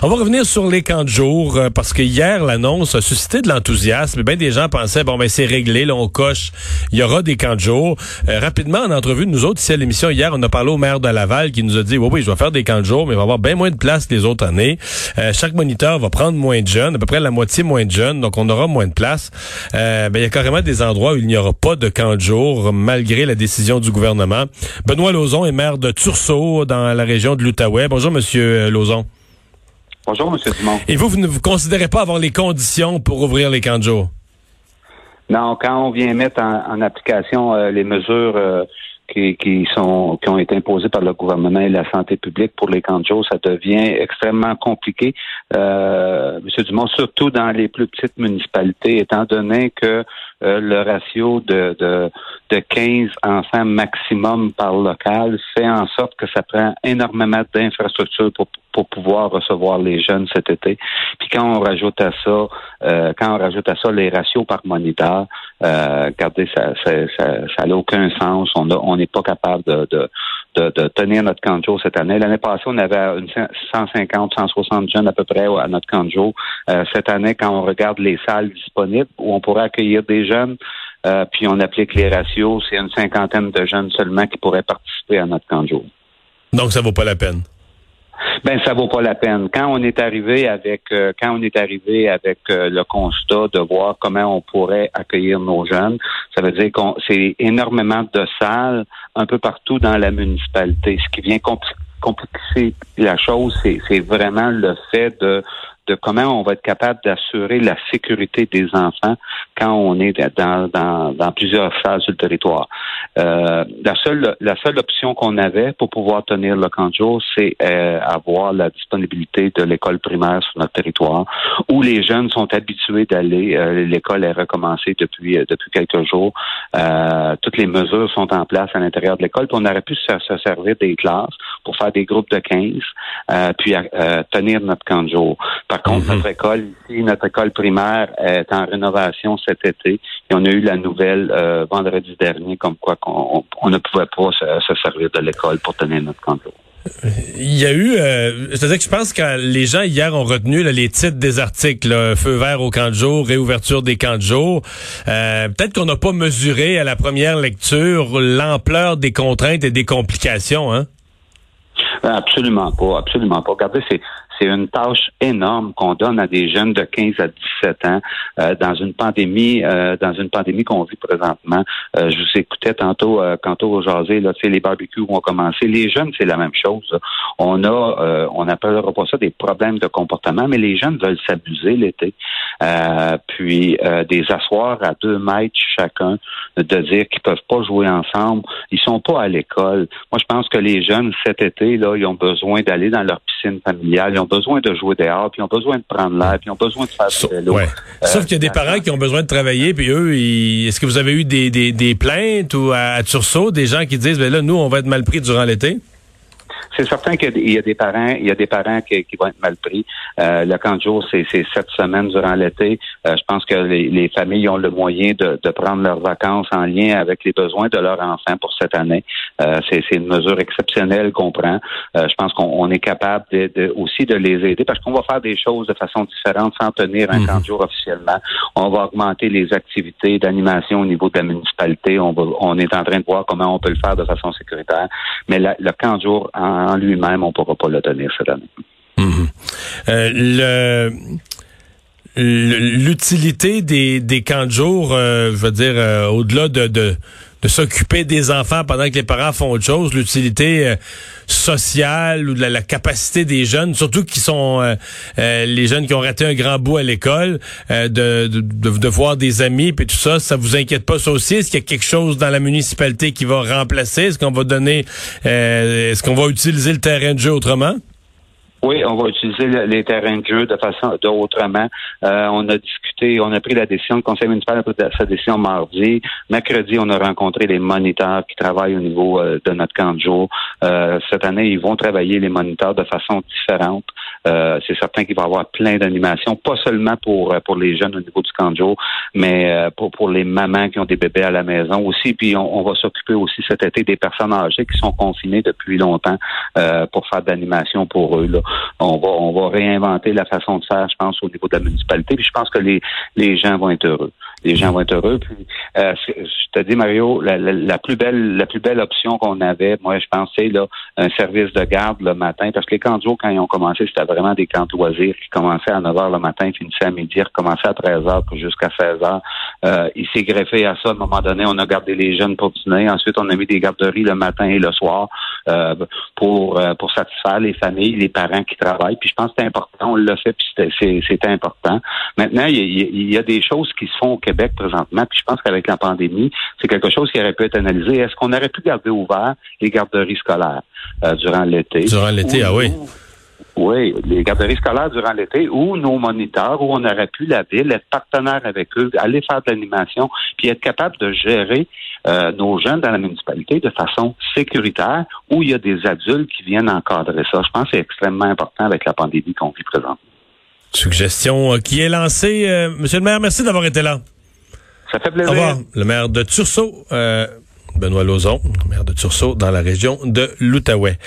On va revenir sur les camps de jour euh, parce que hier l'annonce a suscité de l'enthousiasme. Bien des gens pensaient bon ben c'est réglé, là on coche, il y aura des camps de jour. Euh, rapidement en entrevue nous autres ici à l'émission hier, on a parlé au maire de Laval qui nous a dit oui oui je vais faire des camps de jour mais il va y avoir bien moins de place que les autres années. Euh, chaque moniteur va prendre moins de jeunes, à peu près la moitié moins de jeunes, donc on aura moins de place. ben il y a carrément des endroits où il n'y aura pas de camps de jour malgré la décision du gouvernement. Benoît Lauzon est maire de Tursault dans la région de l'Outaouais. Bonjour monsieur Lauzon. Bonjour, M. Dumont. Et vous, vous ne vous considérez pas avoir les conditions pour ouvrir les camps de jour? Non, quand on vient mettre en, application euh, les mesures euh, qui, qui, sont qui ont été imposées par le gouvernement et la santé publique pour les camps de jour, ça devient extrêmement compliqué. Euh, M. Dumont, surtout dans les plus petites municipalités, étant donné que euh, le ratio de, de, de 15 enfants maximum par local fait en sorte que ça prend énormément d'infrastructures pour, pour pouvoir recevoir les jeunes cet été. Puis quand on rajoute à ça, euh, quand on rajoute à ça les ratios par moniteur, euh, regardez, ça ça, ça, n'a aucun sens. On on n'est pas capable de, de, de, tenir notre de jour cette année. L'année passée, on avait une 150, 160 jeunes à peu près à notre de jour. Euh, cette année, quand on regarde les salles disponibles où on pourrait accueillir des jeunes, puis on applique les ratios, c'est une cinquantaine de jeunes seulement qui pourraient participer à notre de jour. Donc, ça vaut pas la peine. Ben ça vaut pas la peine. Quand on est arrivé avec euh, quand on est arrivé avec euh, le constat de voir comment on pourrait accueillir nos jeunes, ça veut dire qu'on c'est énormément de salles un peu partout dans la municipalité. Ce qui vient compliquer la chose, c'est vraiment le fait de de comment on va être capable d'assurer la sécurité des enfants quand on est dans, dans, dans plusieurs phases du territoire. Euh, la seule la seule option qu'on avait pour pouvoir tenir le camp de jour, c'est euh, avoir la disponibilité de l'école primaire sur notre territoire, où les jeunes sont habitués d'aller. Euh, l'école est recommencée depuis depuis quelques jours. toutes les mesures sont en place à l'intérieur de l'école. on aurait pu se, servir des classes pour faire des groupes de 15, puis tenir notre camp de jour. Par contre, mhm. notre école ici, notre école primaire est en rénovation cet été et on a eu la nouvelle euh, vendredi dernier comme quoi qu'on on, ne pouvait pas se, servir de l'école pour tenir notre camp il y a eu, euh, c'est-à-dire que je pense que les gens hier ont retenu les titres des articles, feu vert au camp de jour, réouverture des camps de jour. Euh, peut-être qu'on n'a pas mesuré à la première lecture l'ampleur des contraintes et des complications, hein? Absolument pas, absolument pas. Regardez, c'est c'est une tâche énorme qu'on donne à des jeunes de 15 à 17 ans euh, dans une pandémie, euh, dans une pandémie qu'on vit présentement. Euh, je vous écoutais tantôt, tantôt au jaser, là, les barbecues ont commencé. Les jeunes, c'est la même chose. On a, on n'appellera pas ça des problèmes de comportement, mais les jeunes veulent s'abuser l'été. puis des asseoirs à deux mètres chacun, de dire qu'ils peuvent pas jouer ensemble. Ils sont pas à l'école. Moi, je pense que les jeunes cet été, là, ils ont besoin d'aller dans leur piscine familiale besoin de jouer dehors, puis ils ont besoin de prendre l'air, puis ils ont besoin de faire du vélo. Sauf qu'il y a des euh, parents qui ont besoin de travailler, puis eux, est-ce que vous avez eu des, des, des plaintes ou à, à Tursault, des gens qui disent, ben là, nous, on va être mal pris durant l'été? C'est certain qu'il y a des parents, il y a des parents qui, vont être mal pris. Euh, le camp de jour, c'est sept semaines durant l'été. Euh, je pense que les, familles ont le moyen de, prendre leurs vacances en lien avec les besoins de leurs enfants pour cette année. Euh, c'est une mesure exceptionnelle qu'on prend. je pense qu'on est capable de, aussi de les aider parce qu'on va faire des choses de façon différente sans tenir un camp de jour officiellement. On va augmenter les activités d'animation au niveau de la municipalité. On, on est en train de voir comment on peut le faire de façon sécuritaire. Mais le camp de jour en en lui-même, on ne pourra pas le tenir cette année. Mhm. Euh, l'utilité des, des camps de jour, euh, je veux dire, euh, au-delà de, de, s'occuper des enfants pendant que les parents font autre chose, l'utilité sociale ou de la, capacité des jeunes, surtout qui sont les jeunes qui ont raté un grand bout à l'école, de, de, voir des amis et tout ça, ça vous inquiète pas ça aussi? Est-ce qu'il y a quelque chose dans la municipalité qui va remplacer? Est-ce qu'on va donner, est-ce qu'on va utiliser le terrain de jeu autrement? Oui, on va utiliser les terrains de jeu de façon d'autrement. Euh, on a discuté on a pris la décision, le conseil municipal a pris sa décision mardi. Mercredi, on a rencontré les moniteurs qui travaillent au niveau euh, de notre camp de jour. Euh, cette année, ils vont travailler les moniteurs de façon différente. Euh, c'est certain qu'il va y avoir plein d'animations, pas seulement pour pour les jeunes au niveau du camp de jour, mais pour pour les mamans qui ont des bébés à la maison aussi. Puis on, va s'occuper aussi cet été des personnes âgées qui sont confinées depuis longtemps pour faire de l'animation pour eux. Là. On va on va réinventer la façon de faire, je pense, au niveau de la municipalité. Puis je pense que les les gens vont être heureux les gens vont être heureux. Puis, euh, je te dis, Mario, la, plus belle, la plus belle option qu'on avait, moi, je pensais là, un service de garde le matin, parce que les camps quand ils ont commencé, c'était vraiment des camps de loisirs qui commençaient à 9 h le matin, finissaient à midi, recommençaient à 13 h jusqu'à 16 h euh, Il s'est greffé à ça. À un moment donné, on a gardé les jeunes pour dîner. Ensuite, on a mis des garderies le matin et le soir euh, pour euh, pour satisfaire les familles, les parents qui travaillent. Puis je pense que c'est important. On l'a fait, puis c'était important. Maintenant, il y, il y a des choses qui se font Québec présentement, puis je pense qu'avec la pandémie, c'est quelque chose qui aurait pu être analysé. Est-ce qu'on aurait pu garder ouvert les garderies scolaires euh, durant l'été? Durant l'été, ah oui. Oui, les garderies scolaires durant l'été ou nos moniteurs, où on aurait pu la ville, être partenaire avec eux, aller faire de l'animation, puis être capable de gérer euh, nos jeunes dans la municipalité de façon sécuritaire, où il y a des adultes qui viennent encadrer ça. Je pense que c'est extrêmement important avec la pandémie qu'on vit présentement. Suggestion euh, qui est lancée. Monsieur le maire, merci d'avoir été là. Ça fait plaisir. Au revoir. Le maire de Tursault, euh, Benoît Lauzon, maire de Tursault, dans la région de l'Outaouais.